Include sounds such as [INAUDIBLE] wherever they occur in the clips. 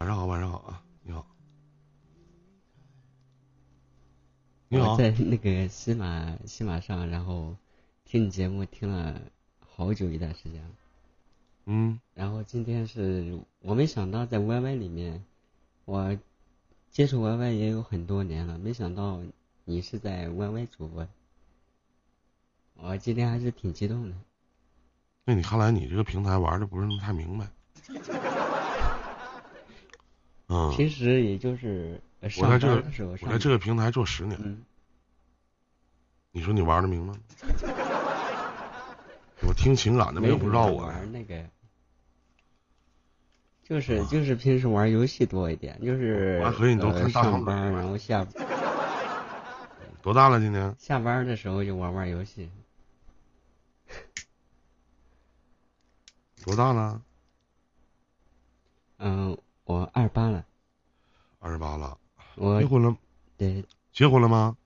晚上好，晚上好啊，你好，你好，在那个喜马喜马上，然后听你节目听了好久一段时间了。嗯，然后今天是我没想到在 YY 里面，我接触 YY 也有很多年了，没想到你是在 YY 主播，我今天还是挺激动的。那你看来你这个平台玩的不是那么太明白。[LAUGHS] 嗯，平时也就是上班在这个的时候，我在这个平台做十年，嗯，你说你玩的明白吗？[LAUGHS] 我听情感的没有不知道我，玩那个，就是就是平时玩游戏多一点，就是我还合计你都呃看大长上班然后下多大了今年？[LAUGHS] 下班的时候就玩玩游戏。多大了？嗯、我二十八了，二十八了，我结婚了？对结婚了吗？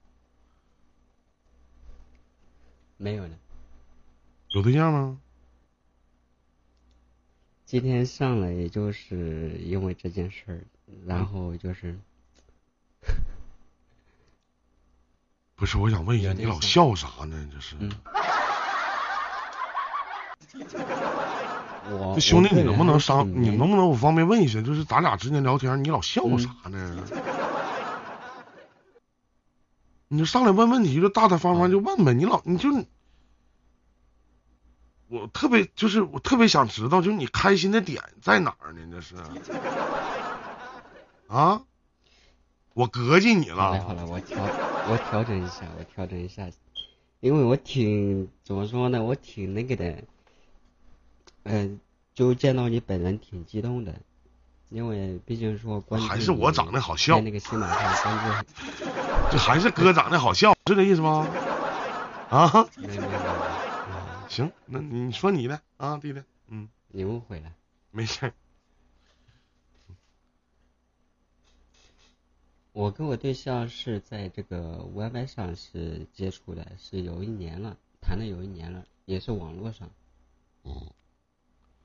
没有呢。有对象吗？今天上来也就是因为这件事儿，然后就是 [LAUGHS] 不是，我想问一下，你老笑啥呢？这是，嗯，兄弟，你能不能商？挺年你能不能我方便问一下？就是咱俩之间聊天，你老笑嗯啥呢？你就上来问问题，就大大方方就问呗。你老你就，我特别就是我特别想知道，就是你开心的点在哪儿呢？这是啊，我膈应你了。好了好了，我调我调整一下，我调整一下，因为我挺怎么说呢，我挺那个的，嗯、就见到你本人挺激动的，因为毕竟说关注还是我长得好笑在那个喜马上关注，[LAUGHS] 这还是哥长得好笑，是这意思吗？啊，没没 [LAUGHS] 没没，行，那你说你的啊，弟弟，嗯，你误会了。没事。我跟我对象是在这个 YY 上是接触的，是有一年了，谈了有一年了，也是网络上。嗯。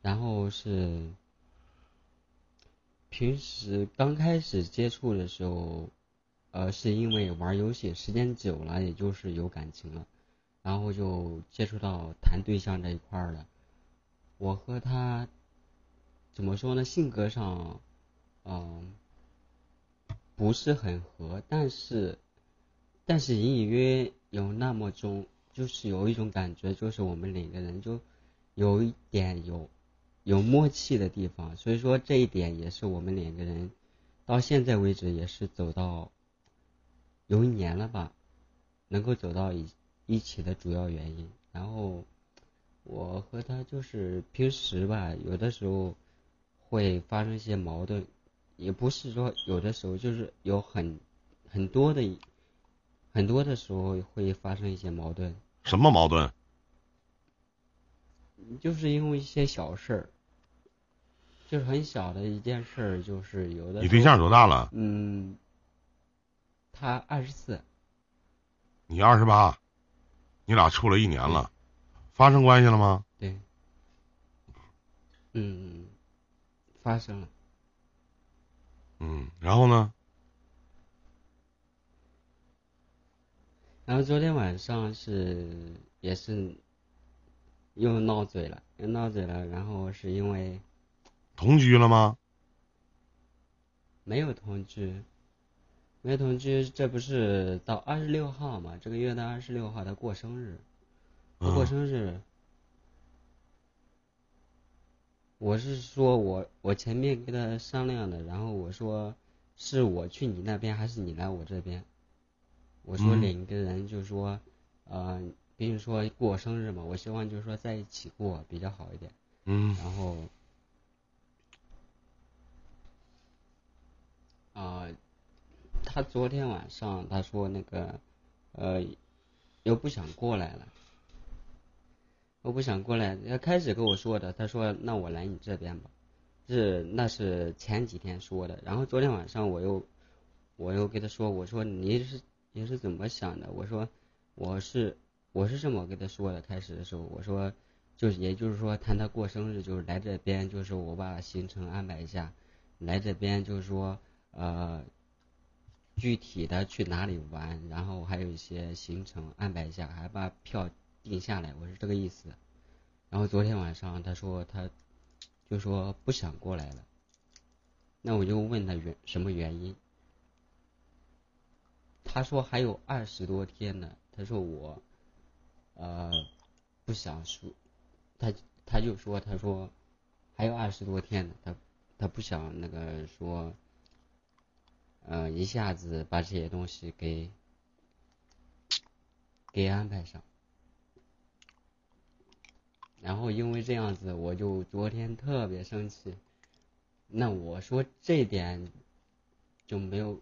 然后是平时刚开始接触的时候，呃，是因为玩游戏时间久了，也就是有感情了，然后就接触到谈对象这一块儿了。我和他怎么说呢？性格上，嗯、不是很合，但是，但是隐隐约有那么种，就是有一种感觉，就是我们两个人就有一点有有默契的地方，所以说这一点也是我们两个人到现在为止也是走到有一年了吧，能够走到一一起的主要原因。然后我和他就是平时吧，有的时候会发生一些矛盾，也不是说有的时候就是有很很多的很多的时候会发生一些矛盾，什么矛盾？就是因为一些小事儿，就是很小的一件事儿，就是有的你对象多大了？嗯，他二十四，你二十八，你俩处了一年了，发生关系了吗？对，嗯，发生了。嗯，然后呢？然后昨天晚上是也是又闹嘴了，又闹嘴了，然后是因为同居了吗？没有同居，没有同居，这不是到二十六号嘛？这个月的二十六号他过生日，他过嗯，生日，我是说我我前面跟他商量的，然后我说是我去你那边还是你来我这边？我说嗯两个人就说，呃，比如说过生日嘛，我希望就是说在一起过比较好一点。嗯然后，啊、他昨天晚上他说那个，呃，又不想过来了，我不想过来。他开始跟我说的，他说那我来你这边吧，是那是前几天说的。然后昨天晚上我又我又跟他说，我说你是你是怎么想的？我说我是我是这么跟他说的。开始的时候我说。就是也就是说，谈他过生日，就是来这边，就是我把行程安排一下，来这边就是说呃具体的去哪里玩，然后还有一些行程安排一下，还把票定下来，我是这个意思。然后昨天晚上他说他就说不想过来了，那我就问他原什么原因，他说还有二十多天呢，他说我呃不想说，他他就说他说还有二十多天呢，他他不想那个说呃一下子把这些东西给给安排上。然后因为这样子，我就昨天特别生气。那我说这点就没有，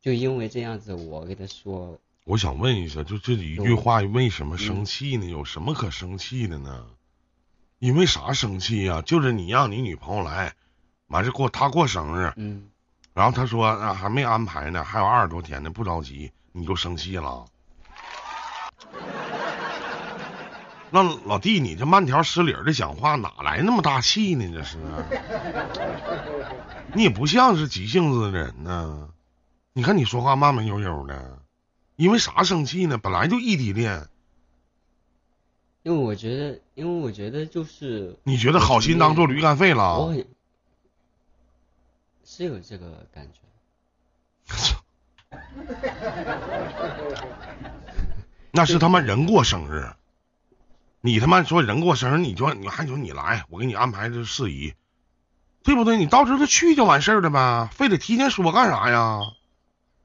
就因为这样子，我给他说。我想问一下，就这一句话，为什么生气呢？有什么可生气的呢？因为啥生气呀？就是你让你女朋友来，完事过她过生日，嗯，然后他说啊还没安排呢，还有二十多天呢，不着急，你就生气了。那老弟，你这慢条斯理的讲话，哪来那么大气呢？这是，你也不像是急性子的人呢。你看你说话慢慢悠悠的，因为啥生气呢？本来就异地恋。因为我觉得，因为我觉得就是。你觉得好心当做驴肝肺了？我是有这个感觉。[LAUGHS] 那是他妈人过生日。你他妈说人过生日，你就你还说你来，我给你安排这事宜，对不对？你到时候去就完事儿了呗，非得提前说干啥呀？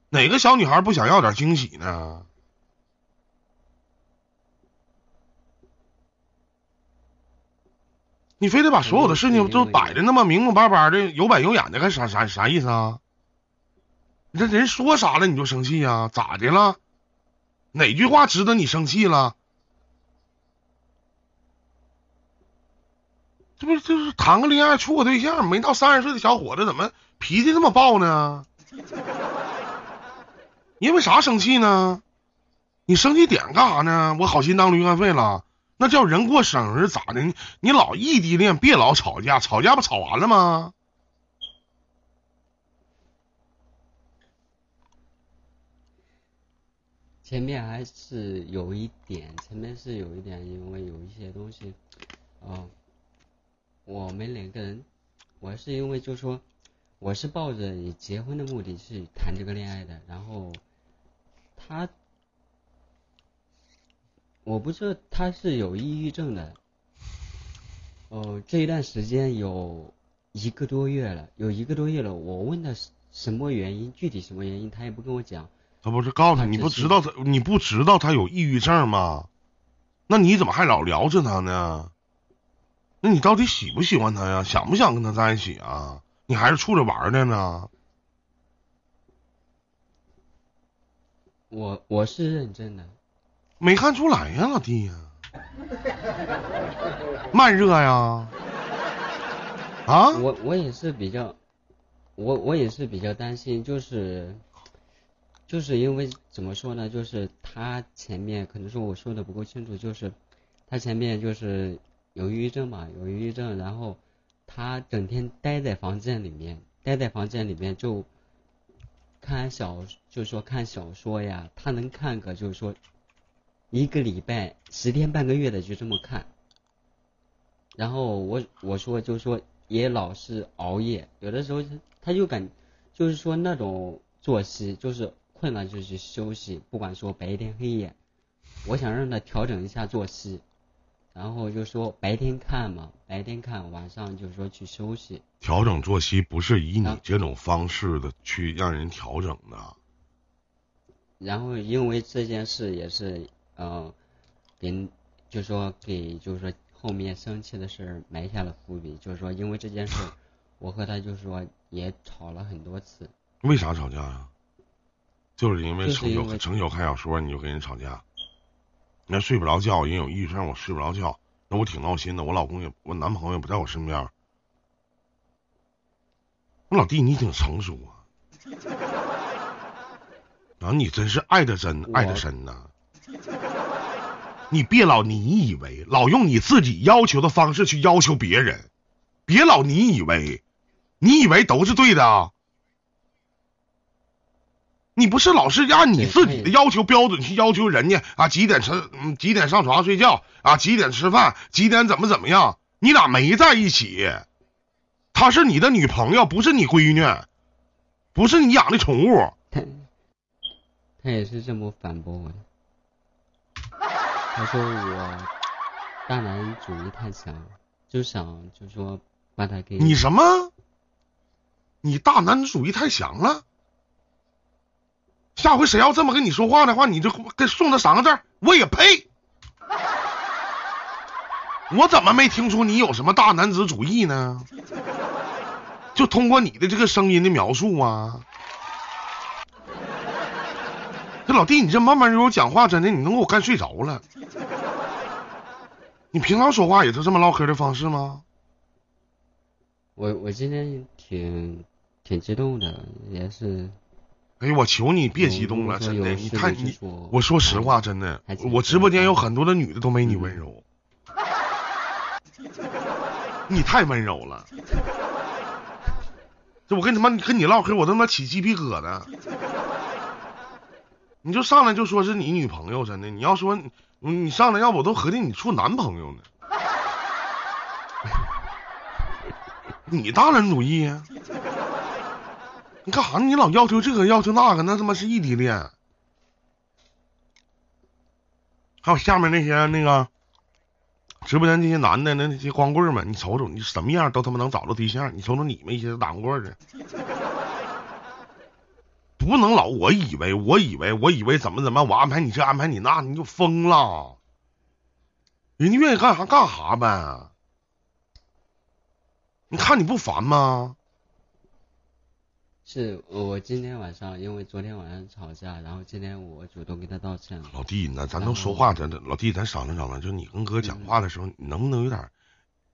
哪个小女孩不想要点惊喜呢？你非得把所有的事情都摆的那么明明白白的、有板有眼的，干啥啥啥意思啊？你这人说啥了你就生气呀？咋的了？哪句话值得你生气了？这不就是谈个恋爱、处个对象，没到三十岁的小伙子，怎么脾气这么暴呢？因为啥生气呢？你生气点干啥呢？我好心当驴肝肺了？那叫人过生日咋的？你你老异地恋，别老吵架，吵架不吵完了吗？前面还是有一点，前面是有一点，因为有一些东西，啊。我们两个人，我是因为就说，我是抱着以结婚的目的去谈这个恋爱的，然后他，我不知道他是有抑郁症的，哦，这一段时间有一个多月了，有一个多月了，我问他什么原因，具体什么原因，他也不跟我讲。他不是告诉他你不知道他，你不知道他有抑郁症吗？那你怎么还老聊着他呢？那你到底喜不喜欢他呀？想不想跟他在一起啊？你还是处着玩的呢？我我是认真的，没看出来呀，老弟呀，慢热呀？啊？我我也是比较，我我也是比较担心，就是就是因为怎么说呢？就是他前面可能说我说的不够清楚，就是他前面就是。有抑郁症嘛？有抑郁症，然后他整天待在房间里面，待在房间里面就看小，就是说看小说呀。他能看个，就是说一个礼拜、十天半个月的就这么看。然后我我说就说也老是熬夜，有的时候他就感就是说那种作息，就是困了就去休息，不管说白天黑夜，我想让他调整一下作息。然后就说白天看嘛，白天看，晚上就是说去休息。调整作息不是以你这种方式的去让人调整的。然后因为这件事也是呃，给就说给就是说后面生气的事埋下了伏笔，就是说因为这件事，我和他就是说也吵了很多次。为啥吵架呀？就是因为成就成就看小说你就跟人吵架。那睡不着觉，人有抑郁症，我睡不着觉，那我挺闹心的。我老公也，我男朋友也不在我身边。我老弟，你挺成熟啊！[LAUGHS] 啊，你真是爱的真，爱的深呐！你别老你以为，老用你自己要求的方式去要求别人，别老你以为，你以为都是对的啊？你不是老是按你自己的要求标准去要求人家啊？几点吃？嗯，几点上床睡觉啊？几点吃饭？几点怎么怎么样？你俩没在一起，她是你的女朋友，不是你闺女，不是你养的宠物。他他也是这么反驳我的。他说我大男主义太强，就想就说把他给你什么？你大男子主义太强了。下回谁要这么跟你说话的话，你就给送他三个字：我也配。我怎么没听出你有什么大男子主义呢？就通过你的这个声音的描述啊。老弟，你这慢慢悠悠讲话，真的你能给我干睡着了。你平常说话也是这么唠嗑的方式吗？我我今天挺挺激动的，也是。哎呦，我求你别激动了，真的，你太你，我说实话，真的，我直播间有很多的女的都没你温柔，你太温柔了。这我跟他妈跟你唠嗑，我他妈起鸡皮疙瘩。你就上来就说是你女朋友，真的，你要说你上来，要不我都合计你处男朋友呢。[LAUGHS] 你大男主义呀？你干啥？你老要求这个要求那个，那他妈是异地恋。还有下面那些那个直播间那些男的，那那些光棍们，你瞅瞅，你什么样都他妈能找着对象。你瞅瞅你们一些打光棍的，不能老我以为，我以为，我以为怎么怎么，我安排你这安排你那，你就疯了。人家愿意干啥干啥呗。你看你不烦吗？是我今天晚上，因为昨天晚上吵架，然后今天我主动跟他道歉了。老弟，那咱能说话，咱老弟，咱商量商量，就你跟哥讲话的时候，你能不能有点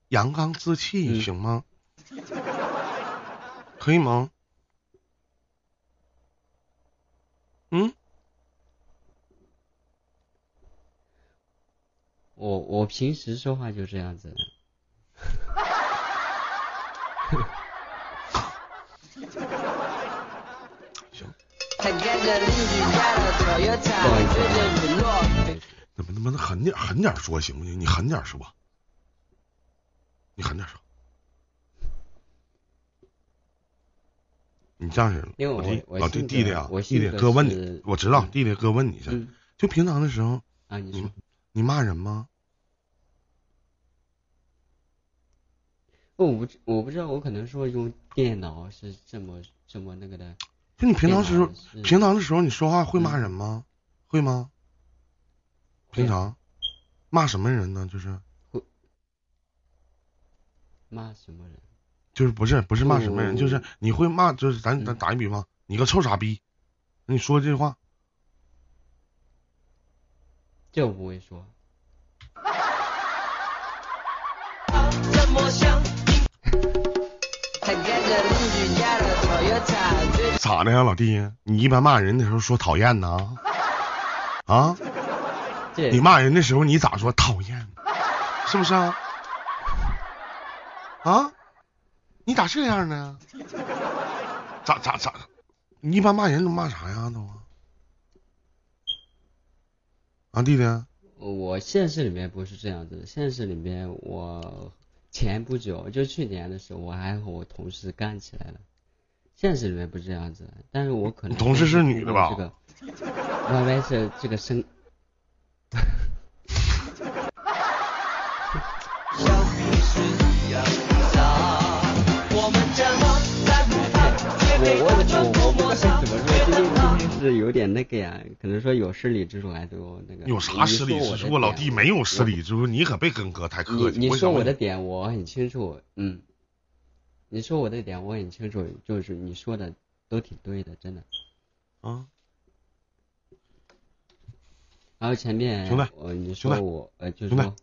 阳刚之气，行吗？可以吗？嗯？我我平时说话就这样子。[LAUGHS] 怎么他妈的狠点狠点说行不行？你狠点说，你狠点说。你这样式，老弟老弟弟弟啊，弟弟哥问你，我知道弟弟哥问你一下，就平常的时候啊，你说你骂人吗？我不我不知道，我可能说用电脑是这么这么那个的。就你平常时候，平常的时候你说话会骂人吗？会吗？平常骂什么人呢？就是会骂什么人？就是不是不是骂什么人？就是你会骂，就是咱咱打一比方，你个臭傻逼，你说这句话，这我不会说。[LAUGHS] 咋的呀，老弟？你一般骂人的时候说讨厌呢？啊？你骂人的时候你咋说讨厌？是不是啊？啊？你咋这样呢？[LAUGHS] 咋咋咋？你一般骂人都骂啥呀都？啊，弟弟？我现实里面不是这样子，现实里面我前不久就去年的时候，我还和我同事干起来了。现实里面不是这样子，但是我可能同事是女的吧？这个 Y Y 是这个生。[LAUGHS] [LAUGHS] 是有点那个呀，可能说有失礼之处还都那个。有啥失礼之处？老弟没有失礼之处，你可别跟哥太客气。你你说我的点我很清楚，嗯。你说我的点我很清楚，就是你说的都挺对的，真的。啊。然后前面兄弟，你说我呃，就是说，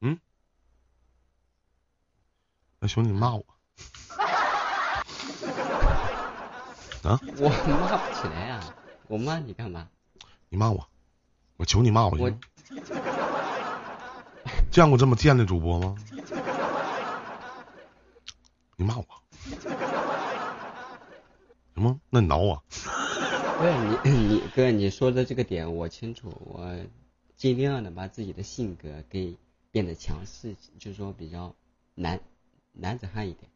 嗯，那兄弟骂我。啊？我骂不起来啊！我骂你干嘛？你骂我，我求你骂我行。见过这么贱的主播吗？你骂我，行吗？那你挠我？不是你你哥，你说的这个点我清楚，我尽量的把自己的性格给变得强势，就是说比较男男子汉一点。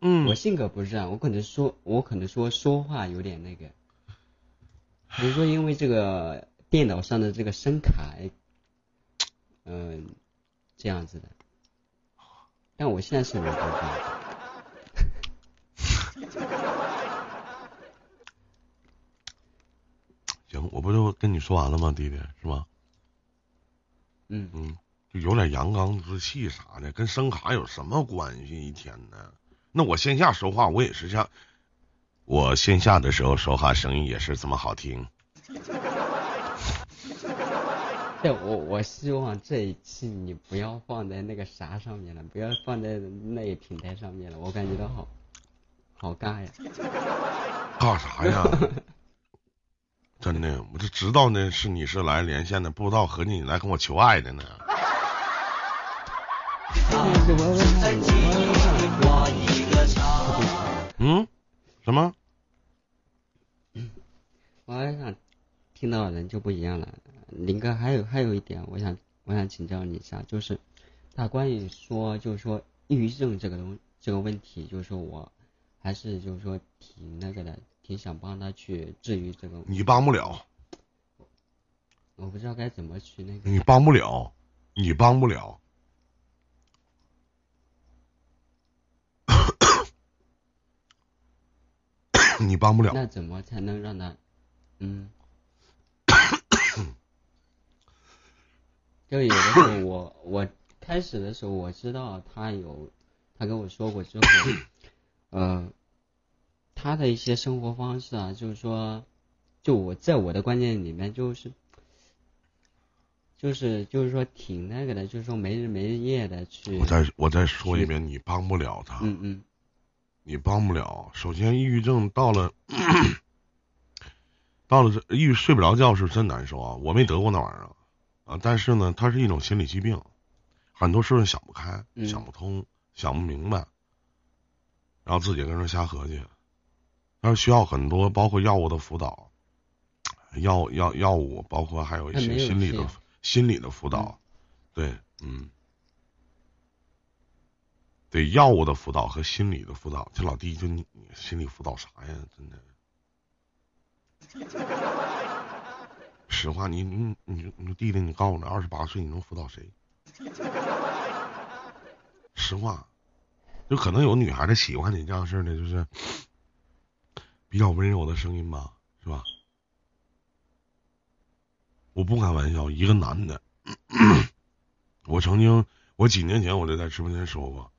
嗯我性格不是这样，我可能说，我可能说说话有点那个，比如说因为这个电脑上的这个声卡，嗯、这样子的。但我现在是没办法。行，我不就跟你说完了吗，弟弟，是吧？嗯，嗯，就有点阳刚之气啥的，跟声卡有什么关系？一天呢？那我线下说话，我也是像我线下的时候说话声音也是这么好听。[LAUGHS] 对我我希望这一期你不要放在那个啥上面了，不要放在那一平台上面了，我感觉到好好尬呀。尬啥呀？[LAUGHS] 真的，我就知道呢，是你是来连线的，不知道合计你来跟我求爱的呢。听到的人就不一样了。林哥，还有还有一点，我想我想请教你一下，就是他关于说就是说抑郁症这个东这个问题，就是说我还是就是说挺那个的，挺想帮他去治愈这个，你帮不了，我不知道该怎么去那个。你帮不了，你帮不了。[COUGHS] [COUGHS] 你帮不了。那怎么才能让他，嗯，就有的时候我我开始的时候我知道他有，他跟我说过之后，呃，他的一些生活方式啊，就是说，就我在我的观念里面就是，就是就是说挺那个的，就是说没日没夜的去，我再我再说一遍，你帮不了他，嗯嗯你帮不了。首先，抑郁症到了，[COUGHS] 到了这抑郁睡不着觉是真难受啊！我没得过那玩意儿啊，但是呢，它是一种心理疾病，很多事情想不开、嗯想不通、想不明白，然后自己跟着瞎合计，但是需要很多，包括药物的辅导，药药药物，包括还有一些心理的心理的辅导，对，嗯。对药物的辅导和心理的辅导，这老弟就你你心理辅导啥呀？真的，实话，你你你你弟弟，你告诉我，二十八岁你能辅导谁？实话，就可能有女孩子喜欢你这样式的，就是比较温柔的声音吧，是吧？我不开玩笑，一个男的，我曾经，我几年前我就在直播间说过，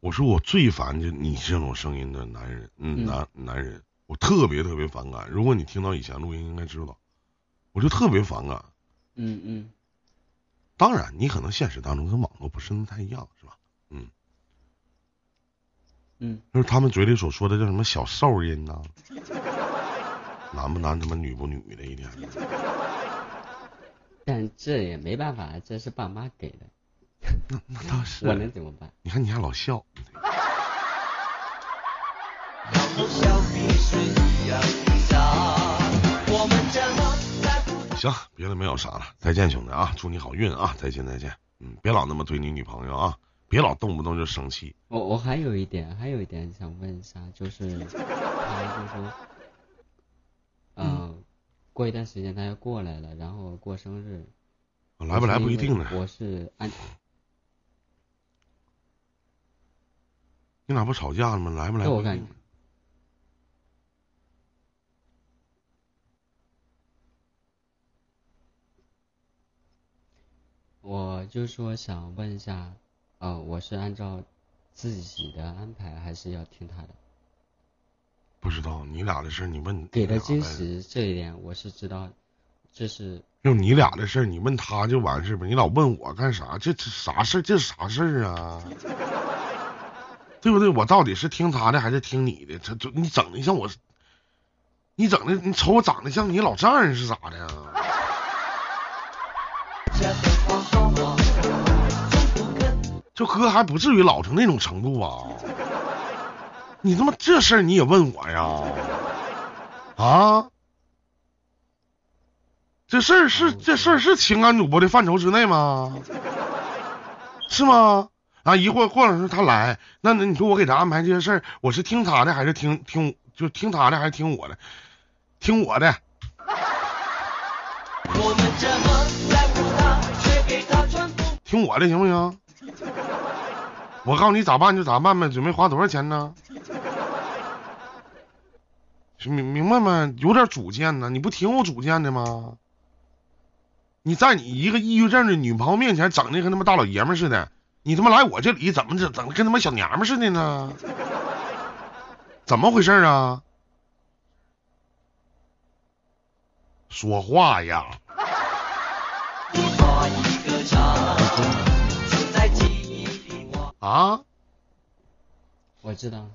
我说我最烦就你这种声音的男人，嗯，嗯男男人，我特别特别反感。如果你听到以前录音，应该知道，我就特别反感。嗯嗯当然，你可能现实当中跟网络不是那太一样，是吧？嗯，嗯，就是他们嘴里所说的叫什么小兽音呐、[LAUGHS] 男不男，他妈女不女的，一天。但这也没办法，这是爸妈给的，那倒是，我能怎么办？你看你还老笑。[LAUGHS] 行，别的没有啥了，再见，兄弟啊，祝你好运啊，再见再见。嗯，别老那么对你女朋友啊，别老动不动就生气。我我还有一点，还有一点想问一下，就是他就是说，呃，过一段时间他要过来了，然后过生日，来不来不一定呢。我是安 [LAUGHS] 你俩不吵架了吗？来不来那我感不我就说想问一下，呃，我是按照自己的安排，还是要听他的？不知道你俩的事儿，你问给的你俩呗惊喜这一点我是知道，这是就你俩的事儿，你问他就完事儿呗。你老问我干啥？这这啥事儿？这是啥事儿啊？[LAUGHS] 对不对？我到底是听他的还是听你的？这这你整的像我，你整的你瞅我长得像你老丈人是咋的呀？就哥还不至于老成那种程度啊。你他妈这事儿你也问我呀？啊？这事儿是这事儿是情感主播的范畴之内吗？是吗？啊，一会儿或者是他来，那那你说我给他安排这些事儿，我是听他的还是听听就听他的还是听我的？听我的。听我的行不行？[LAUGHS] 我告诉你咋办就咋办呗，准备花多少钱呢？明明白吗？有点主见呢，你不挺有主见的吗？你在你一个抑郁症的女朋友面前整的跟他妈大老爷们似的，你他妈来我这里怎么整整的跟他妈小娘们似的呢？怎么回事啊？说话呀！啊？我知道。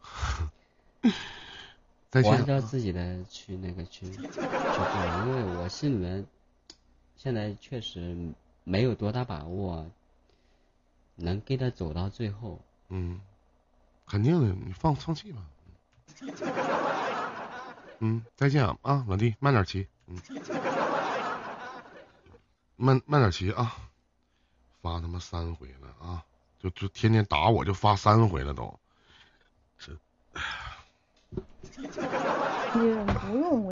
[LAUGHS] 我按照自己的去那个去去做，因为我心里面现在确实没有多大把握能跟他走到最后。嗯，肯定的，你放放弃吧。嗯，再见啊，啊，老弟，慢点骑，嗯，慢慢点骑啊。发他妈三回了啊，就就天天打我，就发三回了都，这。[LAUGHS]